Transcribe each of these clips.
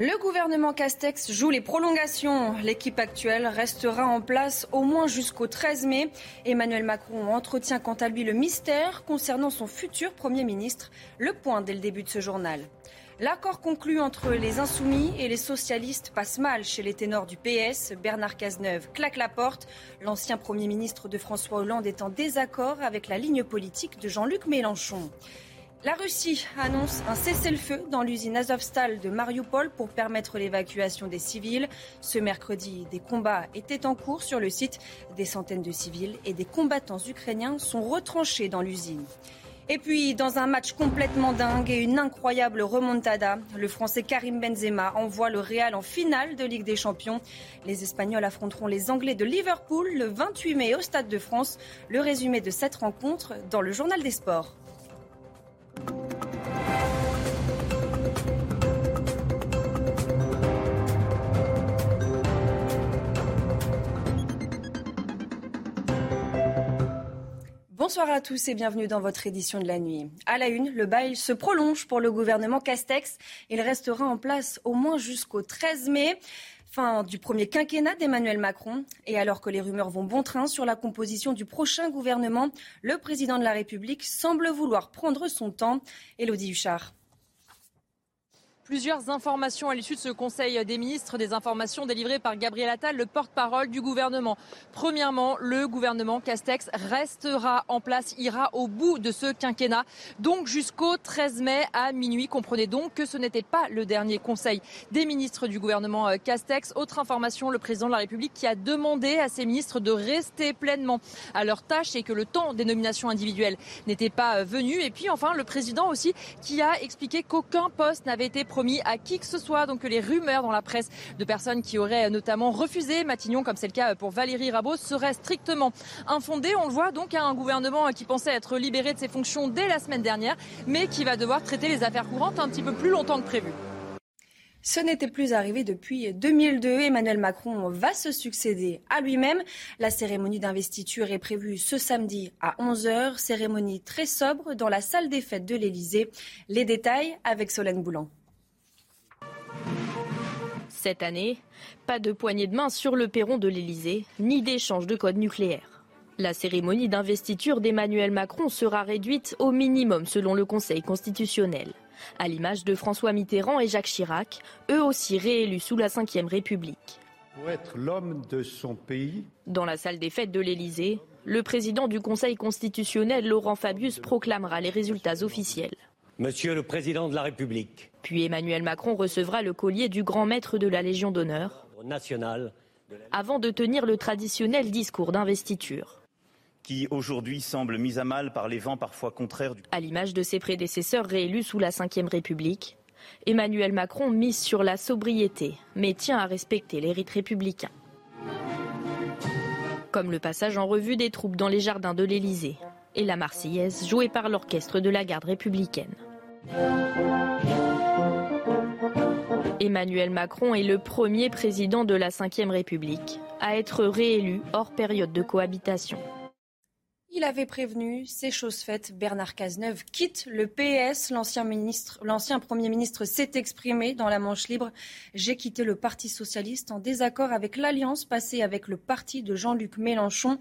Le gouvernement Castex joue les prolongations. L'équipe actuelle restera en place au moins jusqu'au 13 mai. Emmanuel Macron entretient quant à lui le mystère concernant son futur Premier ministre. Le point dès le début de ce journal. L'accord conclu entre les insoumis et les socialistes passe mal chez les ténors du PS. Bernard Cazeneuve claque la porte. L'ancien Premier ministre de François Hollande est en désaccord avec la ligne politique de Jean-Luc Mélenchon. La Russie annonce un cessez-le-feu dans l'usine Azovstal de Mariupol pour permettre l'évacuation des civils. Ce mercredi, des combats étaient en cours sur le site. Des centaines de civils et des combattants ukrainiens sont retranchés dans l'usine. Et puis, dans un match complètement dingue et une incroyable remontada, le Français Karim Benzema envoie le Real en finale de Ligue des Champions. Les Espagnols affronteront les Anglais de Liverpool le 28 mai au Stade de France. Le résumé de cette rencontre dans le Journal des Sports. Bonsoir à tous et bienvenue dans votre édition de la nuit. À la une, le bail se prolonge pour le gouvernement Castex. Il restera en place au moins jusqu'au 13 mai fin du premier quinquennat d'Emmanuel Macron. Et alors que les rumeurs vont bon train sur la composition du prochain gouvernement, le président de la République semble vouloir prendre son temps. Élodie Huchard. Plusieurs informations à l'issue de ce Conseil des ministres, des informations délivrées par Gabriel Attal, le porte-parole du gouvernement. Premièrement, le gouvernement Castex restera en place, ira au bout de ce quinquennat, donc jusqu'au 13 mai à minuit. Comprenez donc que ce n'était pas le dernier Conseil des ministres du gouvernement euh, Castex. Autre information, le président de la République qui a demandé à ses ministres de rester pleinement à leur tâche et que le temps des nominations individuelles n'était pas euh, venu. Et puis enfin, le président aussi qui a expliqué qu'aucun poste n'avait été promis à qui que ce soit. Donc les rumeurs dans la presse de personnes qui auraient notamment refusé Matignon, comme c'est le cas pour Valérie Rabault, seraient strictement infondées. On le voit donc à un gouvernement qui pensait être libéré de ses fonctions dès la semaine dernière, mais qui va devoir traiter les affaires courantes un petit peu plus longtemps que prévu. Ce n'était plus arrivé depuis 2002. Emmanuel Macron va se succéder à lui-même. La cérémonie d'investiture est prévue ce samedi à 11h. Cérémonie très sobre dans la salle des fêtes de l'Élysée. Les détails avec Solène Boulan. Cette année, pas de poignée de main sur le perron de l'Elysée, ni d'échange de code nucléaire. La cérémonie d'investiture d'Emmanuel Macron sera réduite au minimum selon le Conseil constitutionnel, à l'image de François Mitterrand et Jacques Chirac, eux aussi réélus sous la Ve République. Pour être l'homme de son pays. Dans la salle des fêtes de l'Elysée, le président du Conseil constitutionnel, Laurent Fabius, proclamera les résultats officiels. Monsieur le Président de la République. Puis Emmanuel Macron recevra le collier du grand maître de la Légion d'honneur. National. Avant de tenir le traditionnel discours d'investiture. Qui aujourd'hui semble mis à mal par les vents parfois contraires du. À l'image de ses prédécesseurs réélus sous la Ve République, Emmanuel Macron mise sur la sobriété, mais tient à respecter les rites républicains. Comme le passage en revue des troupes dans les jardins de l'Élysée et la Marseillaise jouée par l'orchestre de la garde républicaine. Emmanuel Macron est le premier président de la Ve République à être réélu hors période de cohabitation. Il avait prévenu, c'est chose faite. Bernard Cazeneuve quitte le PS. L'ancien l'ancien Premier ministre s'est exprimé dans la manche libre. J'ai quitté le Parti socialiste en désaccord avec l'alliance passée avec le parti de Jean-Luc Mélenchon.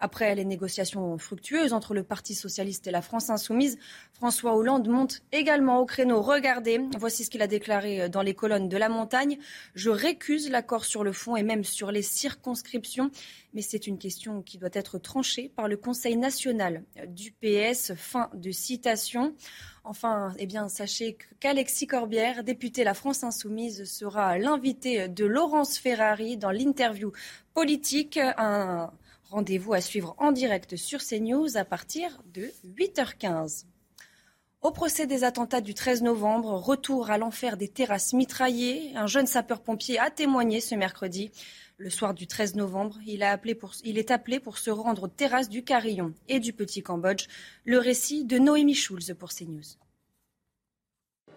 Après les négociations fructueuses entre le Parti socialiste et la France insoumise, François Hollande monte également au créneau. Regardez, voici ce qu'il a déclaré dans les colonnes de la montagne. Je récuse l'accord sur le fond et même sur les circonscriptions, mais c'est une question qui doit être tranchée par le Conseil national du PS. Fin de citation. Enfin, eh bien, sachez qu'Alexis Corbière, député La France Insoumise, sera l'invité de Laurence Ferrari dans l'interview politique. Rendez-vous à suivre en direct sur CNews à partir de 8h15. Au procès des attentats du 13 novembre, retour à l'enfer des terrasses mitraillées. Un jeune sapeur-pompier a témoigné ce mercredi. Le soir du 13 novembre, il, est appelé pour se rendre aux terrasses du Carillon et du Petit Cambodge. Le récit de Noémie Schulz pour CNews.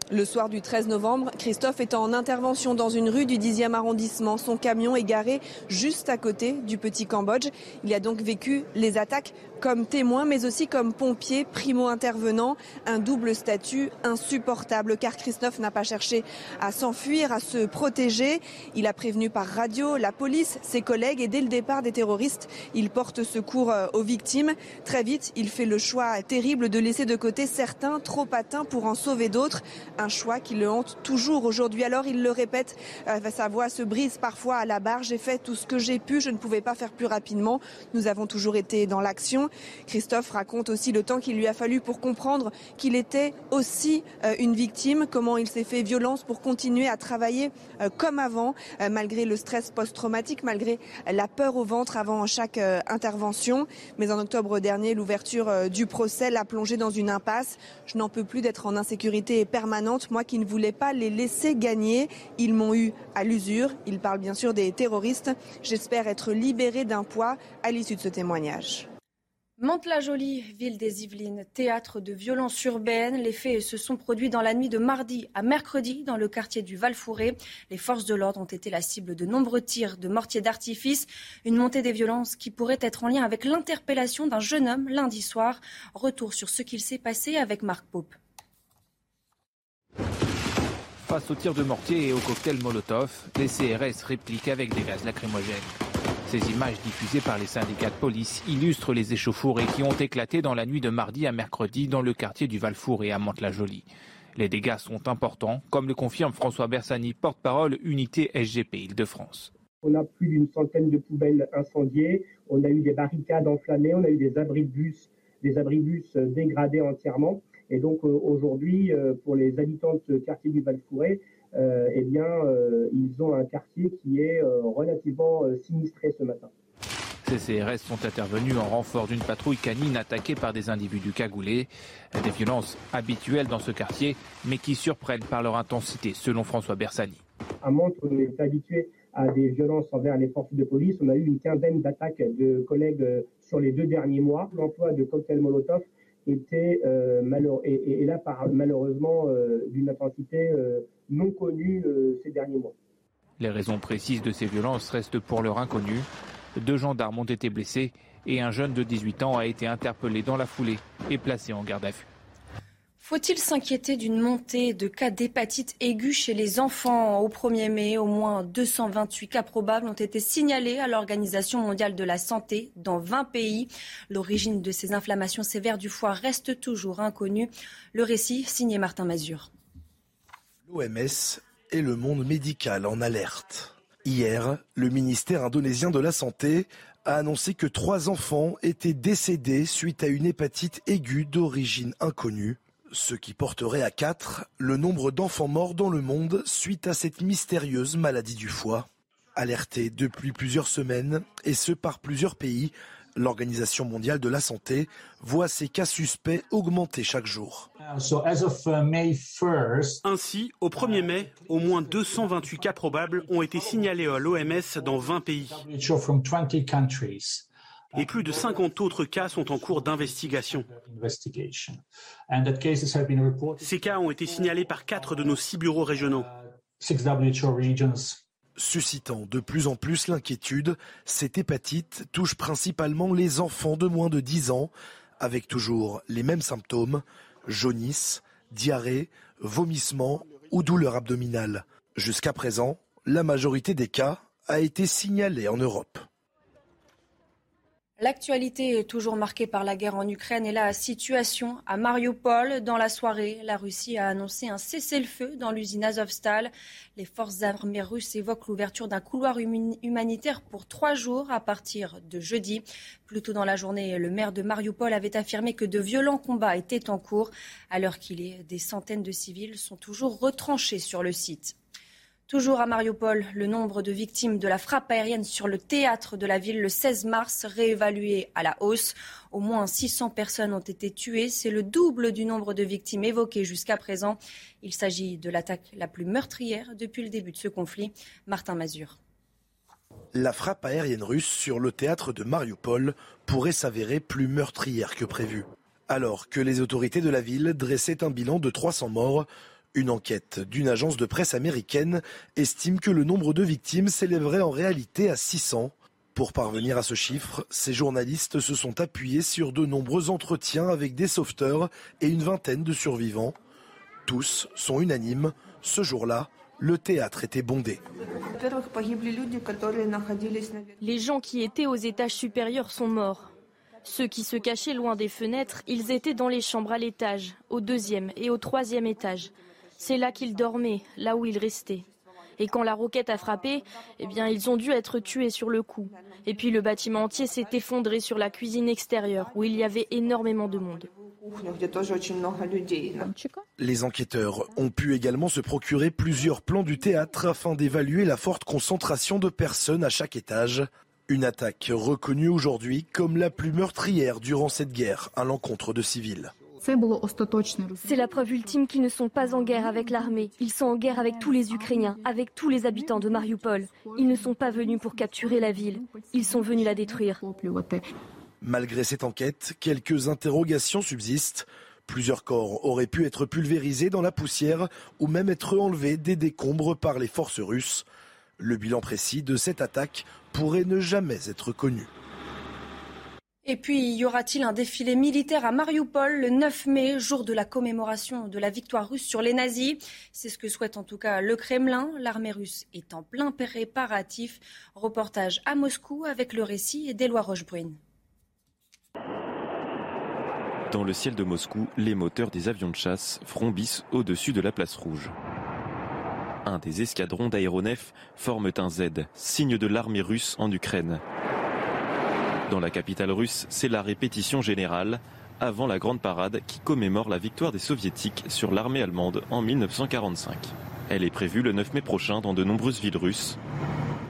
Le soir du 13 novembre, Christophe est en intervention dans une rue du 10e arrondissement. Son camion est garé juste à côté du Petit Cambodge. Il a donc vécu les attaques comme témoin, mais aussi comme pompier, primo-intervenant, un double statut insupportable, car Christophe n'a pas cherché à s'enfuir, à se protéger. Il a prévenu par radio la police, ses collègues, et dès le départ des terroristes, il porte secours euh, aux victimes. Très vite, il fait le choix terrible de laisser de côté certains trop atteints pour en sauver d'autres un choix qui le hante toujours aujourd'hui. Alors il le répète, euh, sa voix se brise parfois à la barre. J'ai fait tout ce que j'ai pu, je ne pouvais pas faire plus rapidement. Nous avons toujours été dans l'action. Christophe raconte aussi le temps qu'il lui a fallu pour comprendre qu'il était aussi euh, une victime, comment il s'est fait violence pour continuer à travailler euh, comme avant, malgré le stress post-traumatique, malgré la peur au ventre avant chaque intervention. Mais en octobre dernier, l'ouverture du procès l'a plongé dans une impasse. Je n'en peux plus d'être en insécurité permanente moi qui ne voulais pas les laisser gagner. Ils m'ont eu à l'usure. Il parle bien sûr des terroristes. J'espère être libéré d'un poids à l'issue de ce témoignage. Mantes-la-Jolie, ville des Yvelines, théâtre de violences urbaines. Les faits se sont produits dans la nuit de mardi à mercredi dans le quartier du val Les forces de l'ordre ont été la cible de nombreux tirs de mortiers d'artifice. Une montée des violences qui pourrait être en lien avec l'interpellation d'un jeune homme lundi soir. Retour sur ce qu'il s'est passé avec Marc Pope. Face aux tirs de mortier et aux cocktails Molotov, les CRS répliquent avec des gaz lacrymogènes. Ces images diffusées par les syndicats de police illustrent les échauffourées qui ont éclaté dans la nuit de mardi à mercredi dans le quartier du Val-Four et à Mantes-la-Jolie. Les dégâts sont importants, comme le confirme François Bersani, porte-parole unité SGP Île-de-France. On a plus d'une centaine de poubelles incendiées, on a eu des barricades enflammées, on a eu des abris de bus, des abris bus dégradés entièrement. Et donc euh, aujourd'hui, euh, pour les habitants de ce quartier du Val-Fouré, euh, eh bien, ils ont un quartier qui est relativement sinistré ce matin. Ces CRS sont intervenus en renfort d'une patrouille canine attaquée par des individus cagoulés. Des violences habituelles dans ce quartier, mais qui surprennent par leur intensité, selon François Bersani. À Montre, on est habitué à des violences envers les forces de police. On a eu une quinzaine d'attaques de collègues sur les deux derniers mois. L'emploi de cocktails Molotov était euh, et, là par, malheureusement euh, d'une intensité euh, non connue ces derniers mois. Les raisons précises de ces violences restent pour l'heure inconnues. Deux gendarmes ont été blessés et un jeune de 18 ans a été interpellé dans la foulée et placé en garde à vue. Faut-il s'inquiéter d'une montée de cas d'hépatite aiguë chez les enfants Au 1er mai, au moins 228 cas probables ont été signalés à l'Organisation mondiale de la santé dans 20 pays. L'origine de ces inflammations sévères du foie reste toujours inconnue. Le récit signé Martin Mazur. L'OMS et le monde médical en alerte. Hier, le ministère indonésien de la Santé a annoncé que trois enfants étaient décédés suite à une hépatite aiguë d'origine inconnue ce qui porterait à 4 le nombre d'enfants morts dans le monde suite à cette mystérieuse maladie du foie. Alertée depuis plusieurs semaines, et ce par plusieurs pays, l'Organisation mondiale de la santé voit ces cas suspects augmenter chaque jour. Uh, Ainsi, au 1er mai, au moins 228 cas probables ont été signalés à l'OMS dans 20 pays et plus de 50 autres cas sont en cours d'investigation. Ces cas ont été signalés par quatre de nos six bureaux régionaux. Suscitant de plus en plus l'inquiétude, cette hépatite touche principalement les enfants de moins de 10 ans, avec toujours les mêmes symptômes, jaunisse, diarrhée, vomissement ou douleur abdominale. Jusqu'à présent, la majorité des cas a été signalée en Europe. L'actualité est toujours marquée par la guerre en Ukraine et la situation à Mariupol. Dans la soirée, la Russie a annoncé un cessez-le-feu dans l'usine Azovstal. Les forces armées russes évoquent l'ouverture d'un couloir humanitaire pour trois jours à partir de jeudi. Plus tôt dans la journée, le maire de Mariupol avait affirmé que de violents combats étaient en cours. L'heure qu'il est, des centaines de civils sont toujours retranchés sur le site. Toujours à Mariupol, le nombre de victimes de la frappe aérienne sur le théâtre de la ville le 16 mars réévalué à la hausse. Au moins 600 personnes ont été tuées. C'est le double du nombre de victimes évoquées jusqu'à présent. Il s'agit de l'attaque la plus meurtrière depuis le début de ce conflit. Martin Mazur. La frappe aérienne russe sur le théâtre de Mariupol pourrait s'avérer plus meurtrière que prévu. Alors que les autorités de la ville dressaient un bilan de 300 morts, une enquête d'une agence de presse américaine estime que le nombre de victimes s'élèverait en réalité à 600. Pour parvenir à ce chiffre, ces journalistes se sont appuyés sur de nombreux entretiens avec des sauveteurs et une vingtaine de survivants. Tous sont unanimes. Ce jour-là, le théâtre était bondé. Les gens qui étaient aux étages supérieurs sont morts. Ceux qui se cachaient loin des fenêtres, ils étaient dans les chambres à l'étage, au deuxième et au troisième étage. C'est là qu'ils dormaient, là où ils restaient. Et quand la roquette a frappé, eh bien, ils ont dû être tués sur le coup. Et puis le bâtiment entier s'est effondré sur la cuisine extérieure, où il y avait énormément de monde. Les enquêteurs ont pu également se procurer plusieurs plans du théâtre afin d'évaluer la forte concentration de personnes à chaque étage. Une attaque reconnue aujourd'hui comme la plus meurtrière durant cette guerre à l'encontre de civils. C'est la preuve ultime qu'ils ne sont pas en guerre avec l'armée. Ils sont en guerre avec tous les Ukrainiens, avec tous les habitants de Mariupol. Ils ne sont pas venus pour capturer la ville. Ils sont venus la détruire. Malgré cette enquête, quelques interrogations subsistent. Plusieurs corps auraient pu être pulvérisés dans la poussière ou même être enlevés des décombres par les forces russes. Le bilan précis de cette attaque pourrait ne jamais être connu. Et puis, y aura-t-il un défilé militaire à Mariupol le 9 mai, jour de la commémoration de la victoire russe sur les nazis? C'est ce que souhaite en tout cas le Kremlin. L'armée russe est en plein préparatif. Reportage à Moscou avec le récit d'Éloi Rochebrune. Dans le ciel de Moscou, les moteurs des avions de chasse frombissent au-dessus de la place rouge. Un des escadrons d'aéronefs forment un Z, signe de l'armée russe en Ukraine. Dans la capitale russe, c'est la répétition générale avant la grande parade qui commémore la victoire des soviétiques sur l'armée allemande en 1945. Elle est prévue le 9 mai prochain dans de nombreuses villes russes.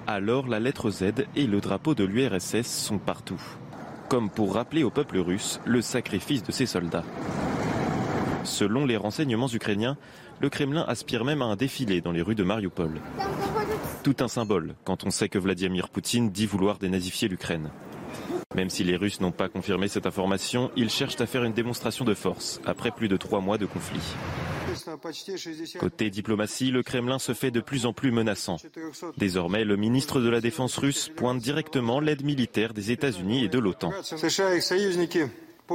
Alors la lettre Z et le drapeau de l'URSS sont partout, comme pour rappeler au peuple russe le sacrifice de ses soldats. Selon les renseignements ukrainiens, le Kremlin aspire même à un défilé dans les rues de Mariupol. Tout un symbole quand on sait que Vladimir Poutine dit vouloir dénazifier l'Ukraine. Même si les Russes n'ont pas confirmé cette information, ils cherchent à faire une démonstration de force après plus de trois mois de conflit. Côté diplomatie, le Kremlin se fait de plus en plus menaçant. Désormais, le ministre de la Défense russe pointe directement l'aide militaire des États-Unis et de l'OTAN.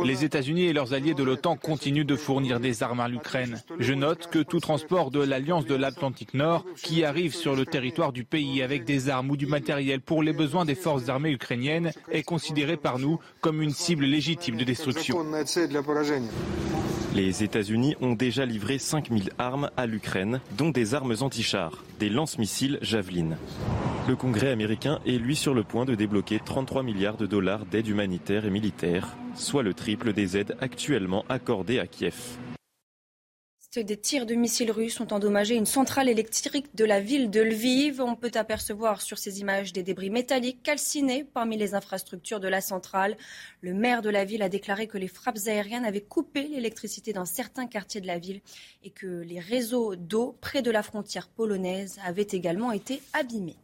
Les États-Unis et leurs alliés de l'OTAN continuent de fournir des armes à l'Ukraine. Je note que tout transport de l'Alliance de l'Atlantique Nord qui arrive sur le territoire du pays avec des armes ou du matériel pour les besoins des forces armées ukrainiennes est considéré par nous comme une cible légitime de destruction. Les États-Unis ont déjà livré 5000 armes à l'Ukraine, dont des armes anti-chars, des lance-missiles Javelin. Le Congrès américain est lui sur le point de débloquer 33 milliards de dollars d'aide humanitaire et militaire, soit le triple des aides actuellement accordées à Kiev. Des tirs de missiles russes ont endommagé une centrale électrique de la ville de Lviv. On peut apercevoir sur ces images des débris métalliques calcinés parmi les infrastructures de la centrale. Le maire de la ville a déclaré que les frappes aériennes avaient coupé l'électricité dans certains quartiers de la ville et que les réseaux d'eau près de la frontière polonaise avaient également été abîmés.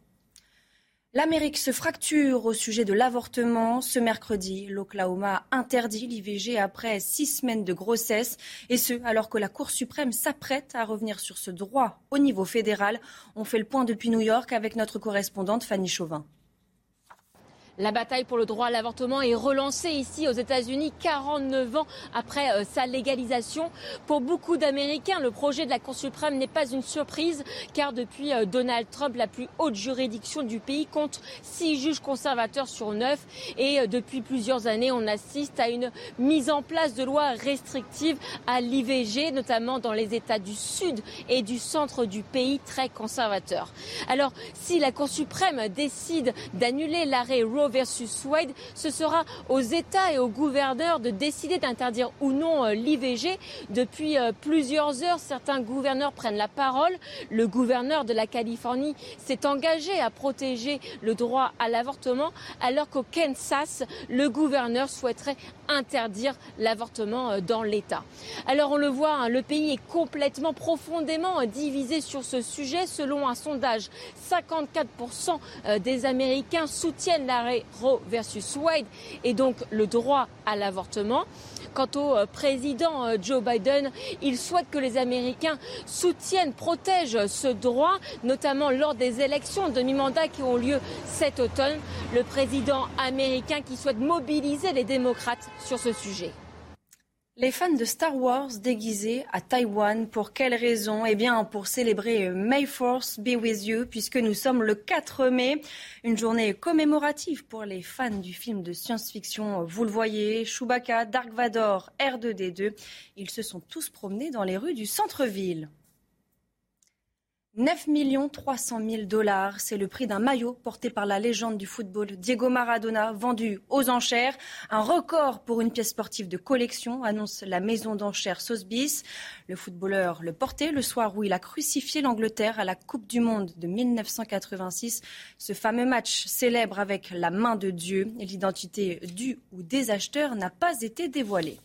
L'Amérique se fracture au sujet de l'avortement. Ce mercredi, l'Oklahoma interdit l'IVG après six semaines de grossesse, et ce, alors que la Cour suprême s'apprête à revenir sur ce droit au niveau fédéral. On fait le point depuis New York avec notre correspondante Fanny Chauvin. La bataille pour le droit à l'avortement est relancée ici aux États-Unis 49 ans après euh, sa légalisation. Pour beaucoup d'Américains, le projet de la Cour suprême n'est pas une surprise car depuis euh, Donald Trump, la plus haute juridiction du pays compte six juges conservateurs sur neuf et euh, depuis plusieurs années, on assiste à une mise en place de lois restrictives à l'IVG, notamment dans les États du sud et du centre du pays très conservateurs. Alors, si la Cour suprême décide d'annuler l'arrêt Versus Wade, ce sera aux États et aux gouverneurs de décider d'interdire ou non euh, l'IVG. Depuis euh, plusieurs heures, certains gouverneurs prennent la parole. Le gouverneur de la Californie s'est engagé à protéger le droit à l'avortement, alors qu'au Kansas, le gouverneur souhaiterait interdire l'avortement euh, dans l'État. Alors on le voit, hein, le pays est complètement profondément divisé sur ce sujet. Selon un sondage, 54% des Américains soutiennent Roe versus Wade et donc le droit à l'avortement. Quant au euh, président euh, Joe Biden, il souhaite que les Américains soutiennent, protègent ce droit, notamment lors des élections de mi-mandat qui ont lieu cet automne. Le président américain qui souhaite mobiliser les démocrates sur ce sujet. Les fans de Star Wars déguisés à Taïwan, pour quelle raison? Eh bien, pour célébrer May Force Be With You, puisque nous sommes le 4 mai, une journée commémorative pour les fans du film de science-fiction. Vous le voyez, Chewbacca, Dark Vador, R2D2, ils se sont tous promenés dans les rues du centre-ville. 9 300 000 dollars, c'est le prix d'un maillot porté par la légende du football Diego Maradona, vendu aux enchères. Un record pour une pièce sportive de collection, annonce la maison d'enchères Sotheby's. Le footballeur le portait le soir où il a crucifié l'Angleterre à la Coupe du Monde de 1986. Ce fameux match célèbre avec la main de Dieu. L'identité du ou des acheteurs n'a pas été dévoilée.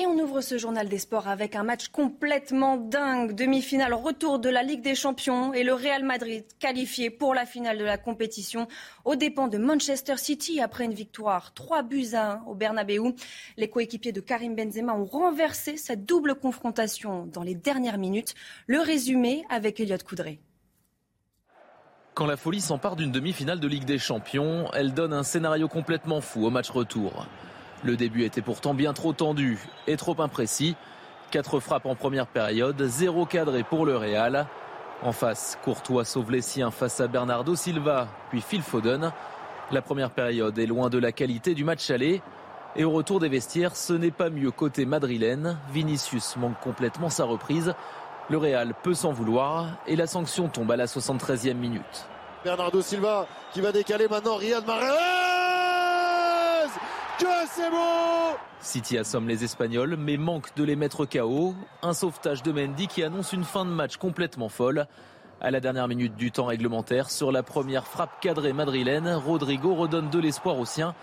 Et on ouvre ce journal des sports avec un match complètement dingue. Demi-finale, retour de la Ligue des Champions et le Real Madrid qualifié pour la finale de la compétition aux dépens de Manchester City après une victoire 3 buts à 1 au Bernabeu. Les coéquipiers de Karim Benzema ont renversé cette double confrontation dans les dernières minutes. Le résumé avec Elliot Coudray. Quand la folie s'empare d'une demi-finale de Ligue des Champions, elle donne un scénario complètement fou au match retour. Le début était pourtant bien trop tendu et trop imprécis. Quatre frappes en première période, zéro cadré pour le Real. En face, Courtois sauve les siens face à Bernardo Silva, puis Phil Foden. La première période est loin de la qualité du match aller. Et au retour des vestiaires, ce n'est pas mieux côté madrilène. Vinicius manque complètement sa reprise. Le Real peut s'en vouloir et la sanction tombe à la 73e minute. Bernardo Silva qui va décaler maintenant Riyad Mahrez que c'est beau City assomme les Espagnols, mais manque de les mettre KO. Un sauvetage de Mendy qui annonce une fin de match complètement folle. À la dernière minute du temps réglementaire, sur la première frappe cadrée madrilène, Rodrigo redonne de l'espoir aux siens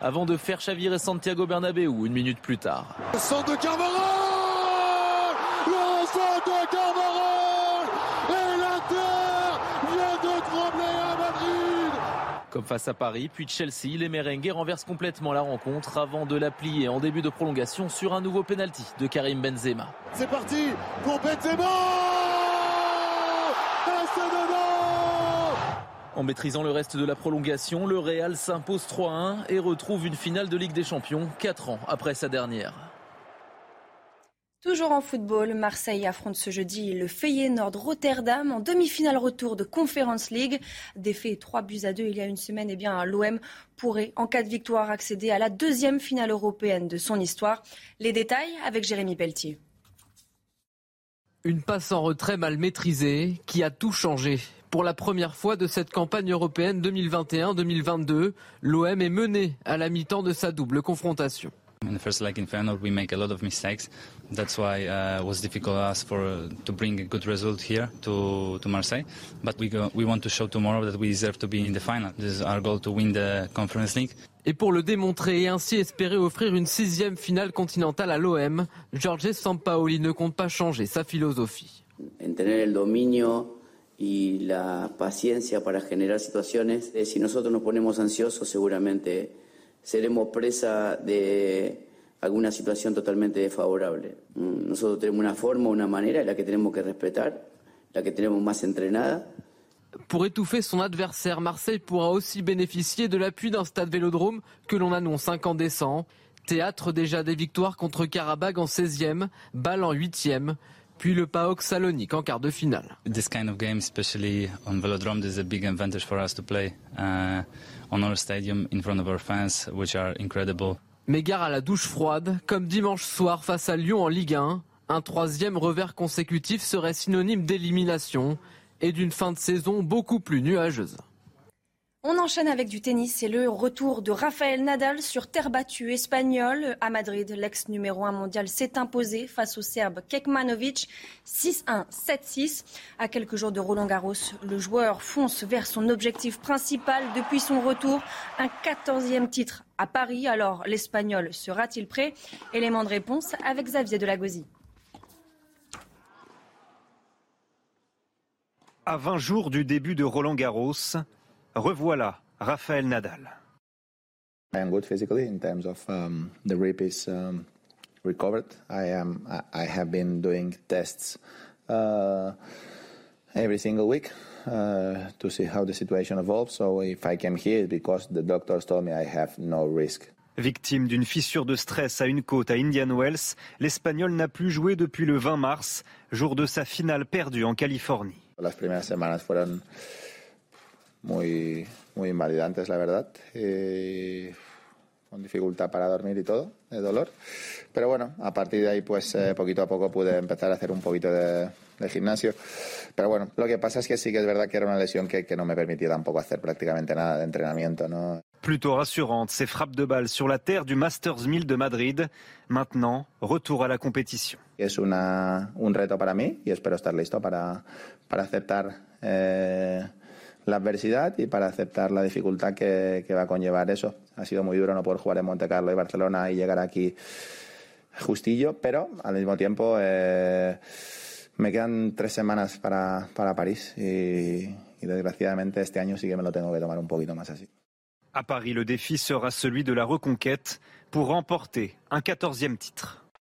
avant de faire chavirer Santiago Bernabéu une minute plus tard. Le centre de Carvajal Le centre de Carvajal Et l'Inter vient de trembler à Madrid comme face à Paris, puis Chelsea, les merengues renversent complètement la rencontre avant de la plier en début de prolongation sur un nouveau penalty de Karim Benzema. C'est parti pour Benzema En maîtrisant le reste de la prolongation, le Real s'impose 3-1 et retrouve une finale de Ligue des Champions 4 ans après sa dernière. Toujours en football, Marseille affronte ce jeudi le Feyenoord Rotterdam en demi-finale retour de Conference League. Défait 3 buts à 2 il y a une semaine, eh bien l'OM pourrait, en cas de victoire, accéder à la deuxième finale européenne de son histoire. Les détails avec Jérémy Pelletier. Une passe en retrait mal maîtrisée qui a tout changé. Pour la première fois de cette campagne européenne 2021-2022, l'OM est mené à la mi-temps de sa double confrontation. In the first leg in Feyenoord, we make a lot of mistakes. That's why uh, it was difficult for us for uh, to bring a good result here to, to Marseille. But we go, we want to show tomorrow that we deserve to be in the final. This is our goal to win the Conference League. Et pour le démontrer et ainsi espérer offrir une sixième finale continentale à l'OM, Jorge Sampaoli ne compte pas changer sa philosophie. En tener el dominio y la paciencia para generar situaciones. Eh, si nosotros nos ponemos ansiosos, seguramente seremos presa de alguna situación totalmente desfavorable. Mm, nosotros tenemos una forma, una manera, la que tenemos que respetar, la que tenemos más entrenada. Pour étouffer son adversaire, Marseille pourra aussi bénéficier de l'appui d'un stade vélodrome que l'on annonce incandescent. Théâtre déjà des victoires contre Karabag en 16e, Bâle en 8e, puis le PAOK Salonique en quart de finale. This kind of game, especially on Velodrome, is a big advantage for us to play. Uh, on our stadium in front of our fans, which are incredible. Mais gare à la douche froide, comme dimanche soir face à Lyon en Ligue 1, Un troisième revers consécutif serait synonyme d'élimination et d'une fin de saison beaucoup plus nuageuse. On enchaîne avec du tennis et le retour de Rafael Nadal sur terre battue espagnole. À Madrid, l'ex numéro 1 mondial s'est imposé face au Serbe Kekmanovic 6-1, 7-6. À quelques jours de Roland Garros, le joueur fonce vers son objectif principal depuis son retour, un 14e titre à Paris. Alors, l'Espagnol sera-t-il prêt? Élément de réponse avec Xavier Delagozie. À 20 jours du début de Roland Garros, revoilà Rafael Nadal. I am good physically in terms of um, the rib is um, recovered. I am. I have been doing tests uh, every single week uh, to see how the situation evolves. So if I came here, because the doctors told me I have no risk. Victime d'une fissure de stress à une côte à Indian Wells, l'Espagnol n'a plus joué depuis le 20 mars, jour de sa finale perdue en Californie. Las primeras semanas fueron muy, muy invalidantes, la verdad. Y con dificultad para dormir y todo, de dolor. Pero bueno, a partir de ahí, pues eh, poquito a poco pude empezar a hacer un poquito de, de, gimnasio. Pero bueno, lo que pasa es que sí que es verdad que era una lesión que, que no me permitía tampoco hacer prácticamente nada de entrenamiento, ¿no? Plutôt rassurante, ces frappes de balles sur la terre du Masters 1000 de Madrid. Maintenant, retour à la compétition. Es una, un reto para mí y espero estar listo para, para aceptar eh, la adversidad y para aceptar la dificultad que, va a conllevar eso. Ha sido muy duro no poder jugar en Monte Carlo y Barcelona y llegar aquí justillo, pero al mismo tiempo eh, me quedan tres semanas para, para París y, desgraciadamente este año sí que me lo tengo que tomar un poquito más así. À Paris, le défi sera celui de la reconquête pour remporter un 14e titre.